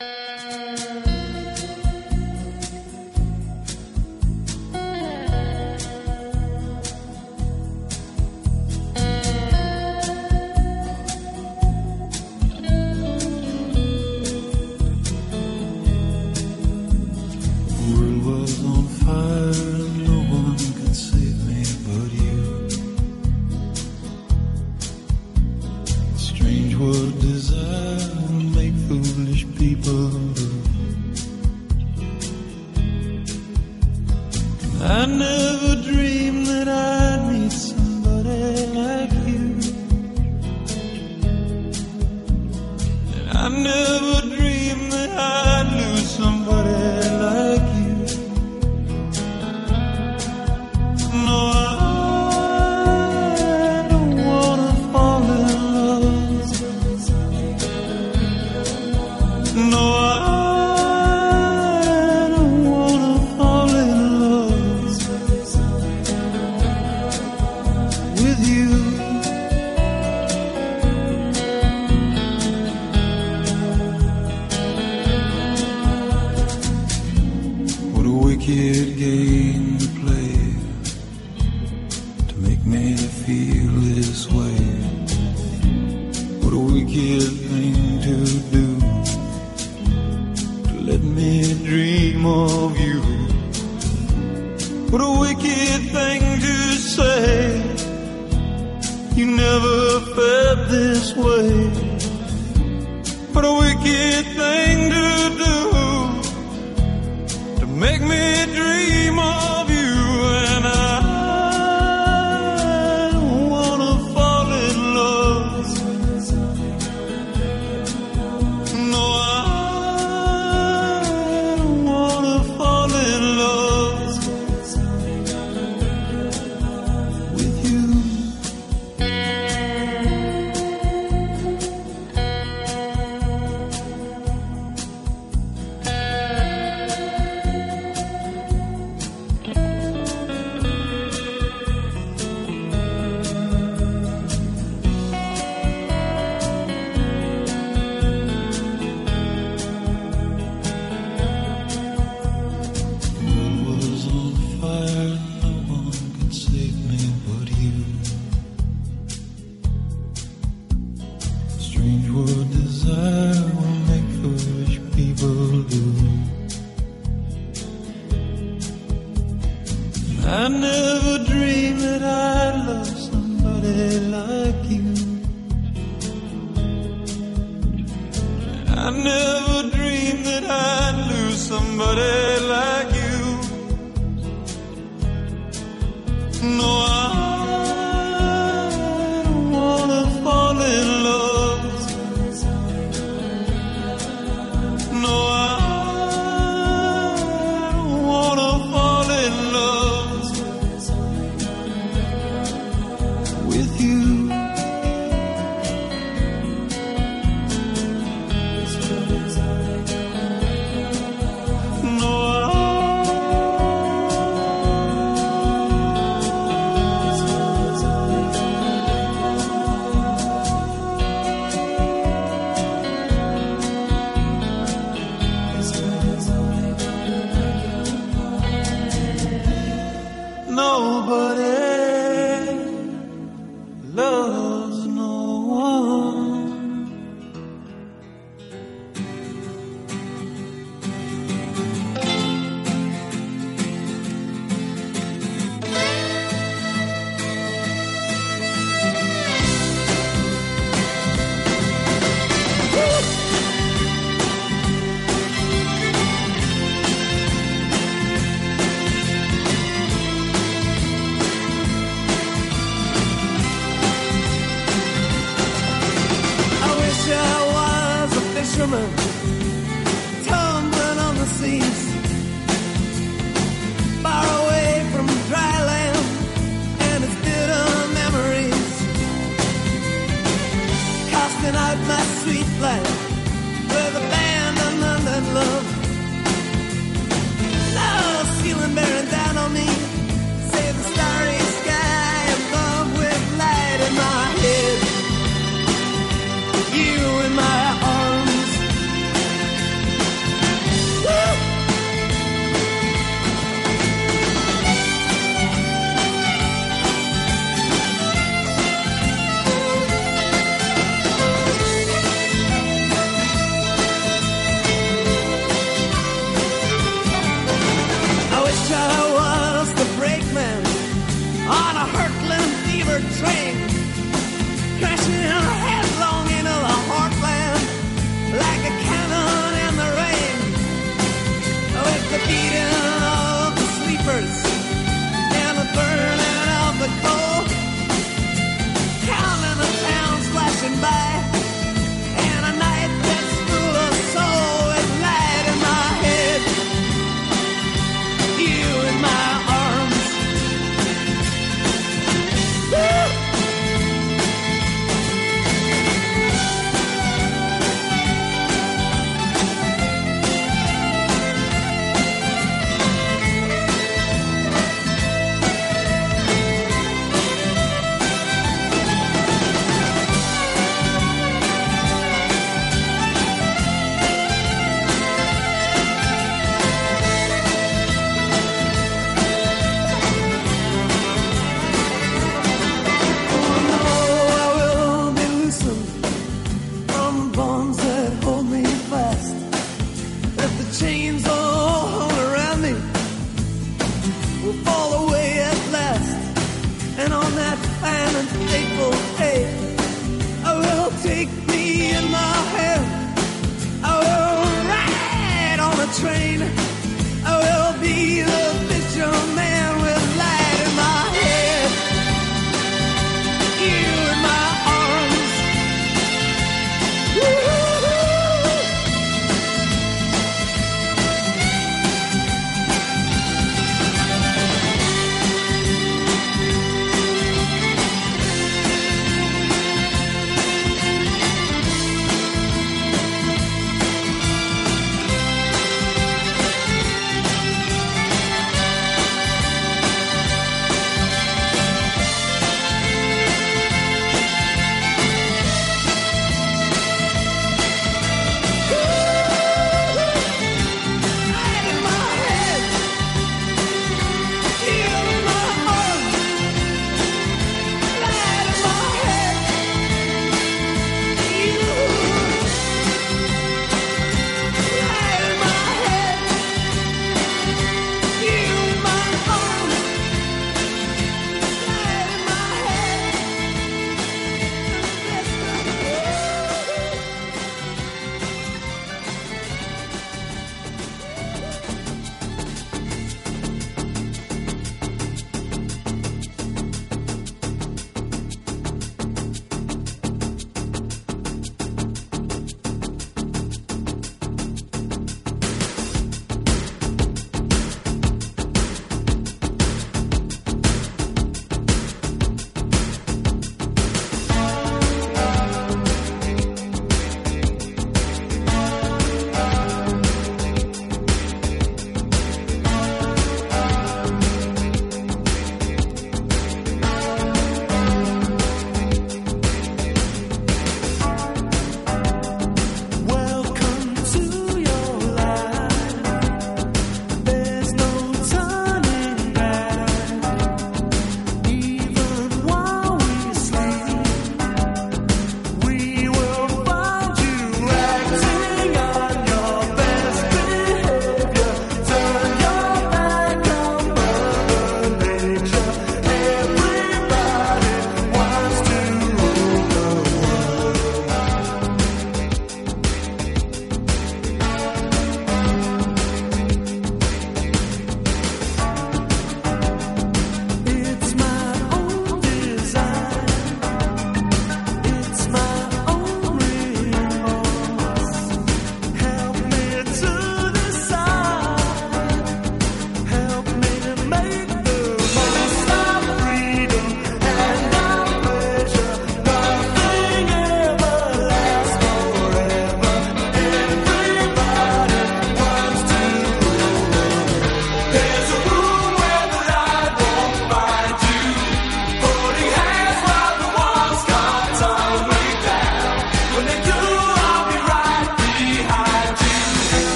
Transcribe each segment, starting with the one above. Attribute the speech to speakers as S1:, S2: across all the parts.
S1: you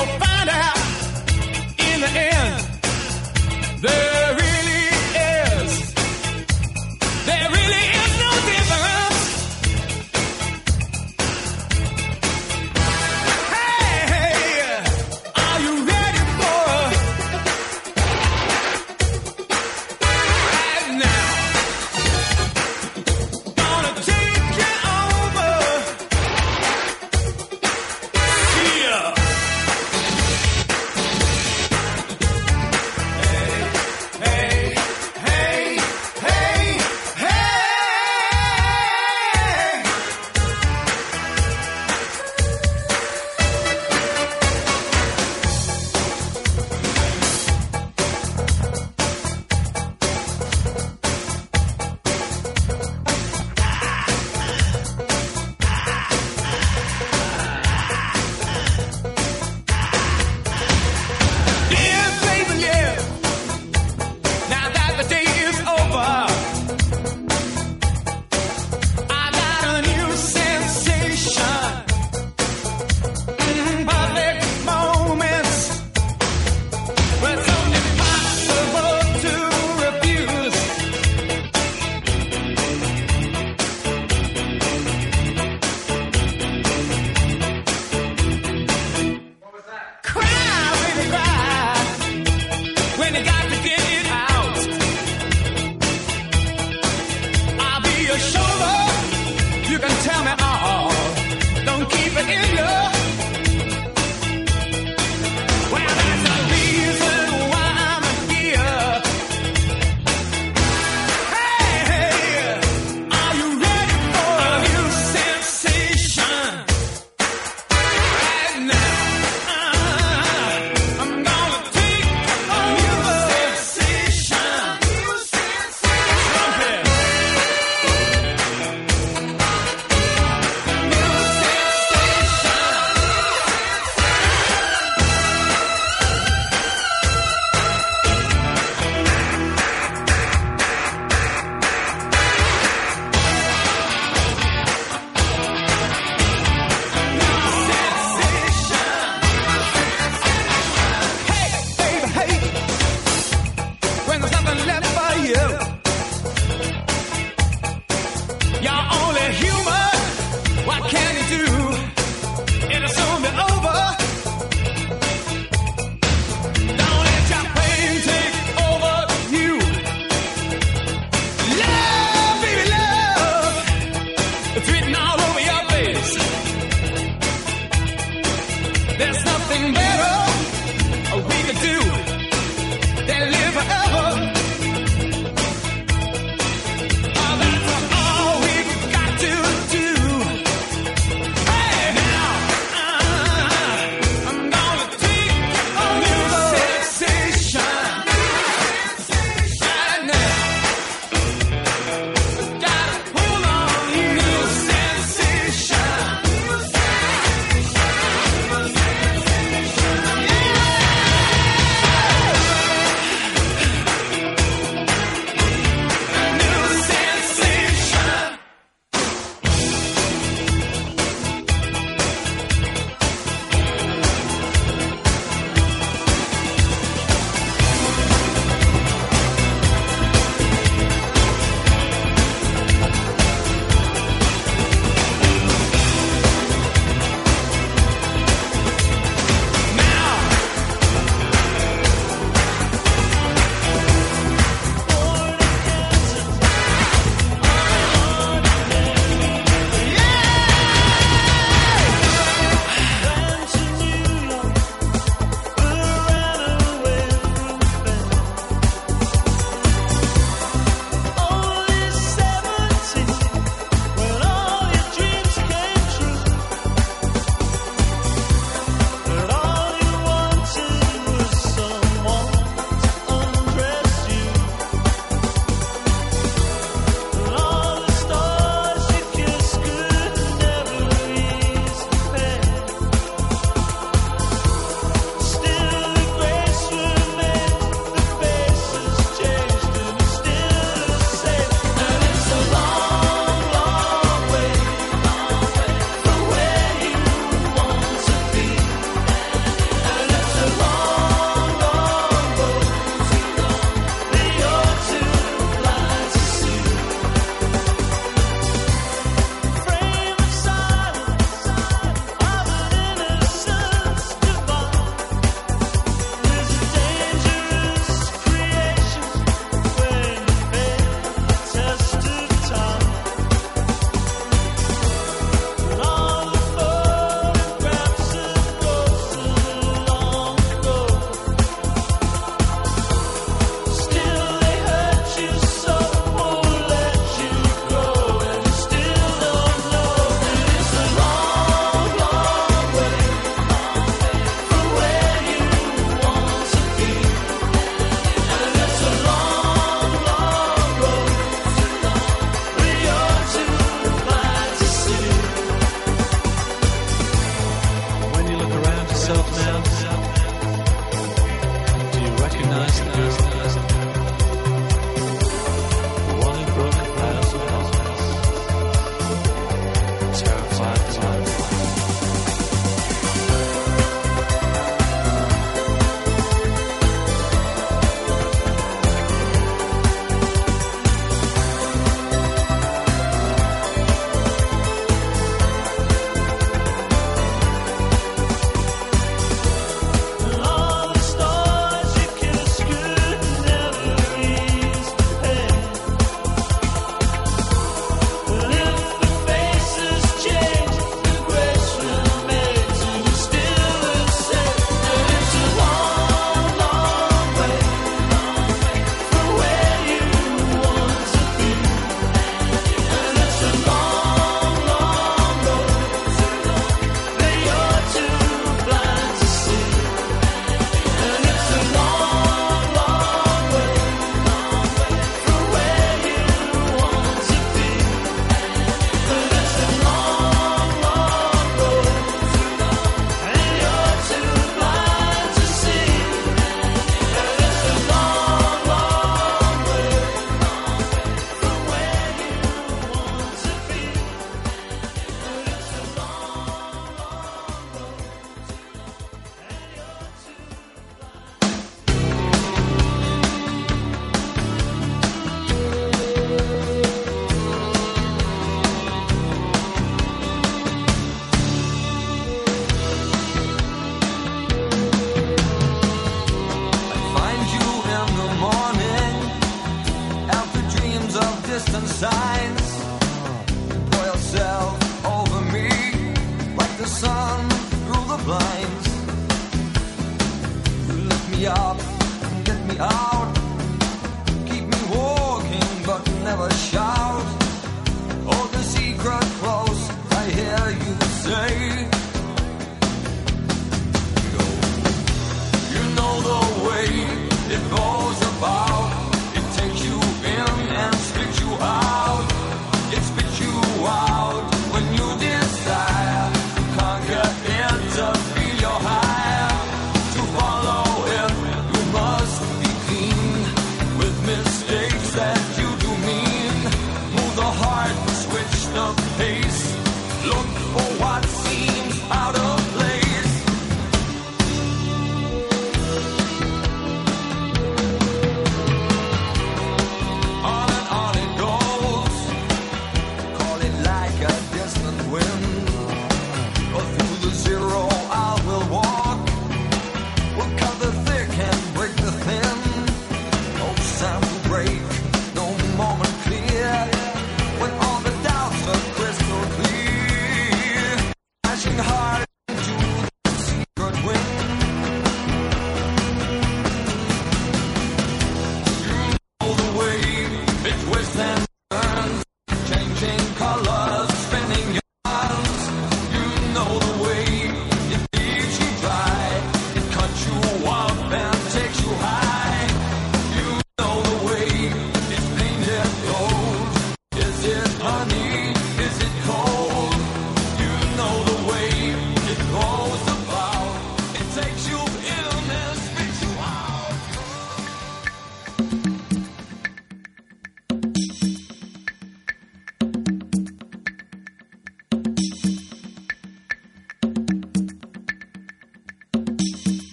S1: And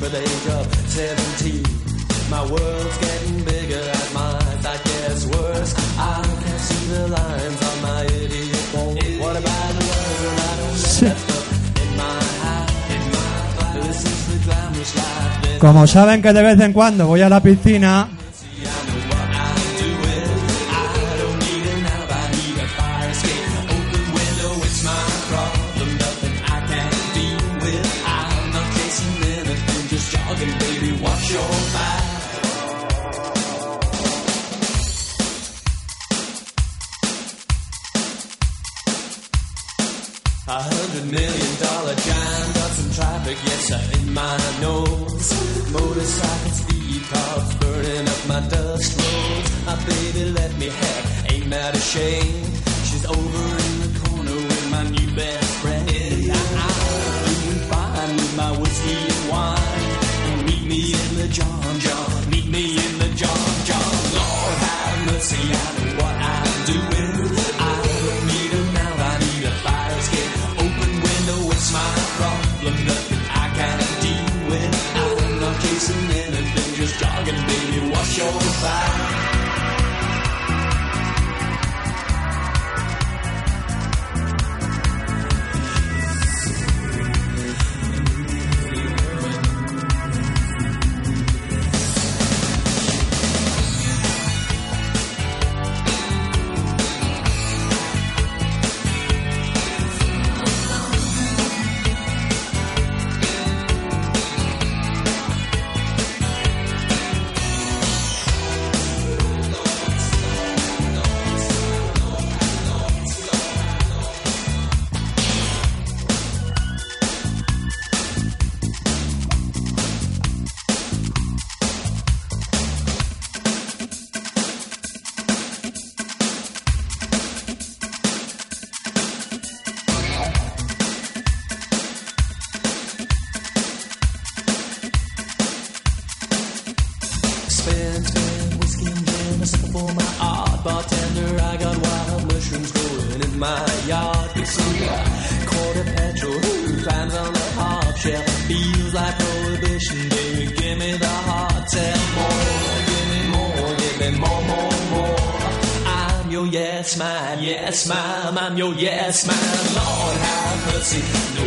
S2: the
S3: age of 17. My world's getting bigger and mine that gets worse. I can't see the lines on my idiot wall. What about the love? I don't let that in my hat, in my This is the glamorous life. Como saben que de vez en cuando voy a la piscina, yes man. Lord have mercy, know